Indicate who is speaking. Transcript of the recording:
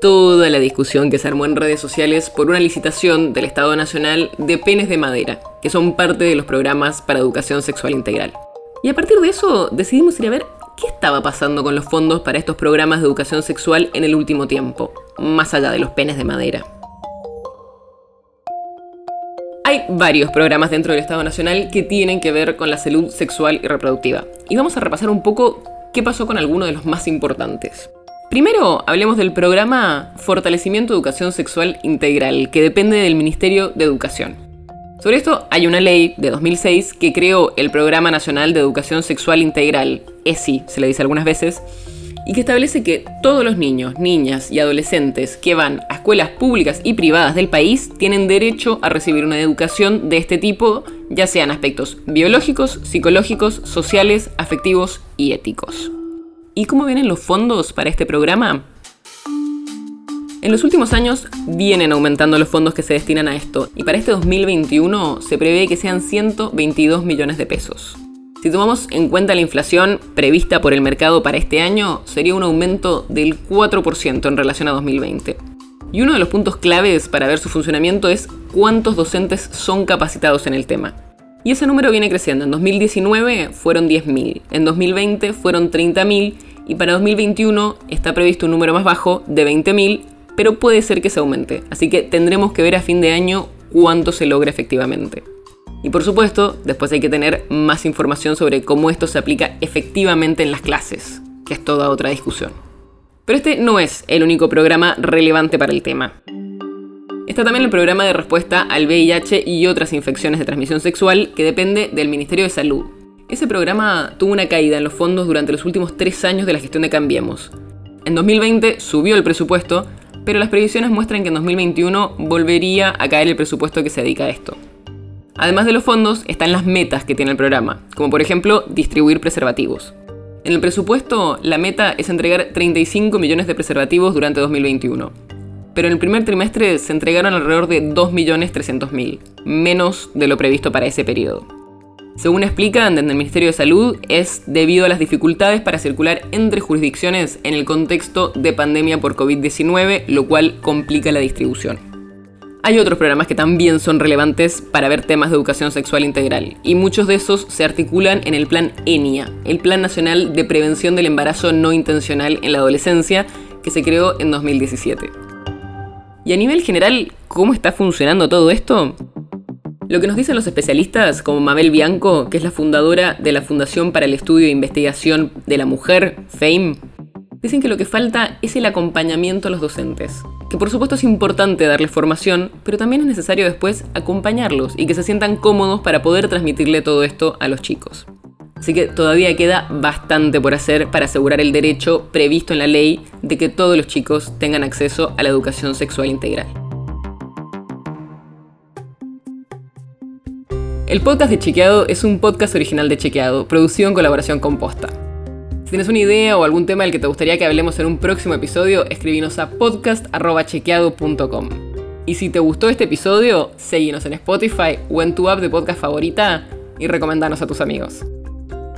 Speaker 1: toda la discusión que se armó en redes sociales por una licitación del Estado Nacional de penes de madera, que son parte de los programas para educación sexual integral. Y a partir de eso decidimos ir a ver qué estaba pasando con los fondos para estos programas de educación sexual en el último tiempo, más allá de los penes de madera. Hay varios programas dentro del Estado Nacional que tienen que ver con la salud sexual y reproductiva. Y vamos a repasar un poco qué pasó con algunos de los más importantes. Primero, hablemos del programa Fortalecimiento de Educación Sexual Integral, que depende del Ministerio de Educación. Sobre esto hay una ley de 2006 que creó el Programa Nacional de Educación Sexual Integral, ESI se le dice algunas veces, y que establece que todos los niños, niñas y adolescentes que van a escuelas públicas y privadas del país tienen derecho a recibir una educación de este tipo, ya sean aspectos biológicos, psicológicos, sociales, afectivos y éticos. ¿Y cómo vienen los fondos para este programa? En los últimos años vienen aumentando los fondos que se destinan a esto y para este 2021 se prevé que sean 122 millones de pesos. Si tomamos en cuenta la inflación prevista por el mercado para este año, sería un aumento del 4% en relación a 2020. Y uno de los puntos claves para ver su funcionamiento es cuántos docentes son capacitados en el tema. Y ese número viene creciendo. En 2019 fueron 10.000, en 2020 fueron 30.000 y para 2021 está previsto un número más bajo de 20.000, pero puede ser que se aumente. Así que tendremos que ver a fin de año cuánto se logra efectivamente. Y por supuesto, después hay que tener más información sobre cómo esto se aplica efectivamente en las clases, que es toda otra discusión. Pero este no es el único programa relevante para el tema. Está también el programa de respuesta al VIH y otras infecciones de transmisión sexual que depende del Ministerio de Salud. Ese programa tuvo una caída en los fondos durante los últimos tres años de la gestión de Cambiemos. En 2020 subió el presupuesto, pero las previsiones muestran que en 2021 volvería a caer el presupuesto que se dedica a esto. Además de los fondos, están las metas que tiene el programa, como por ejemplo distribuir preservativos. En el presupuesto, la meta es entregar 35 millones de preservativos durante 2021 pero en el primer trimestre se entregaron alrededor de 2.300.000, menos de lo previsto para ese periodo. Según explican desde el Ministerio de Salud, es debido a las dificultades para circular entre jurisdicciones en el contexto de pandemia por COVID-19, lo cual complica la distribución. Hay otros programas que también son relevantes para ver temas de educación sexual integral, y muchos de esos se articulan en el Plan ENIA, el Plan Nacional de Prevención del Embarazo No Intencional en la Adolescencia, que se creó en 2017. Y a nivel general, ¿cómo está funcionando todo esto? Lo que nos dicen los especialistas, como Mabel Bianco, que es la fundadora de la Fundación para el Estudio e Investigación de la Mujer, FAME, dicen que lo que falta es el acompañamiento a los docentes. Que por supuesto es importante darles formación, pero también es necesario después acompañarlos y que se sientan cómodos para poder transmitirle todo esto a los chicos. Así que todavía queda bastante por hacer para asegurar el derecho previsto en la ley de que todos los chicos tengan acceso a la educación sexual integral. El podcast de Chequeado es un podcast original de Chequeado, producido en colaboración con Posta. Si tienes una idea o algún tema del que te gustaría que hablemos en un próximo episodio, escribinos a podcast.chequeado.com. Y si te gustó este episodio, seguinos en Spotify o en tu app de podcast favorita y recomendanos a tus amigos.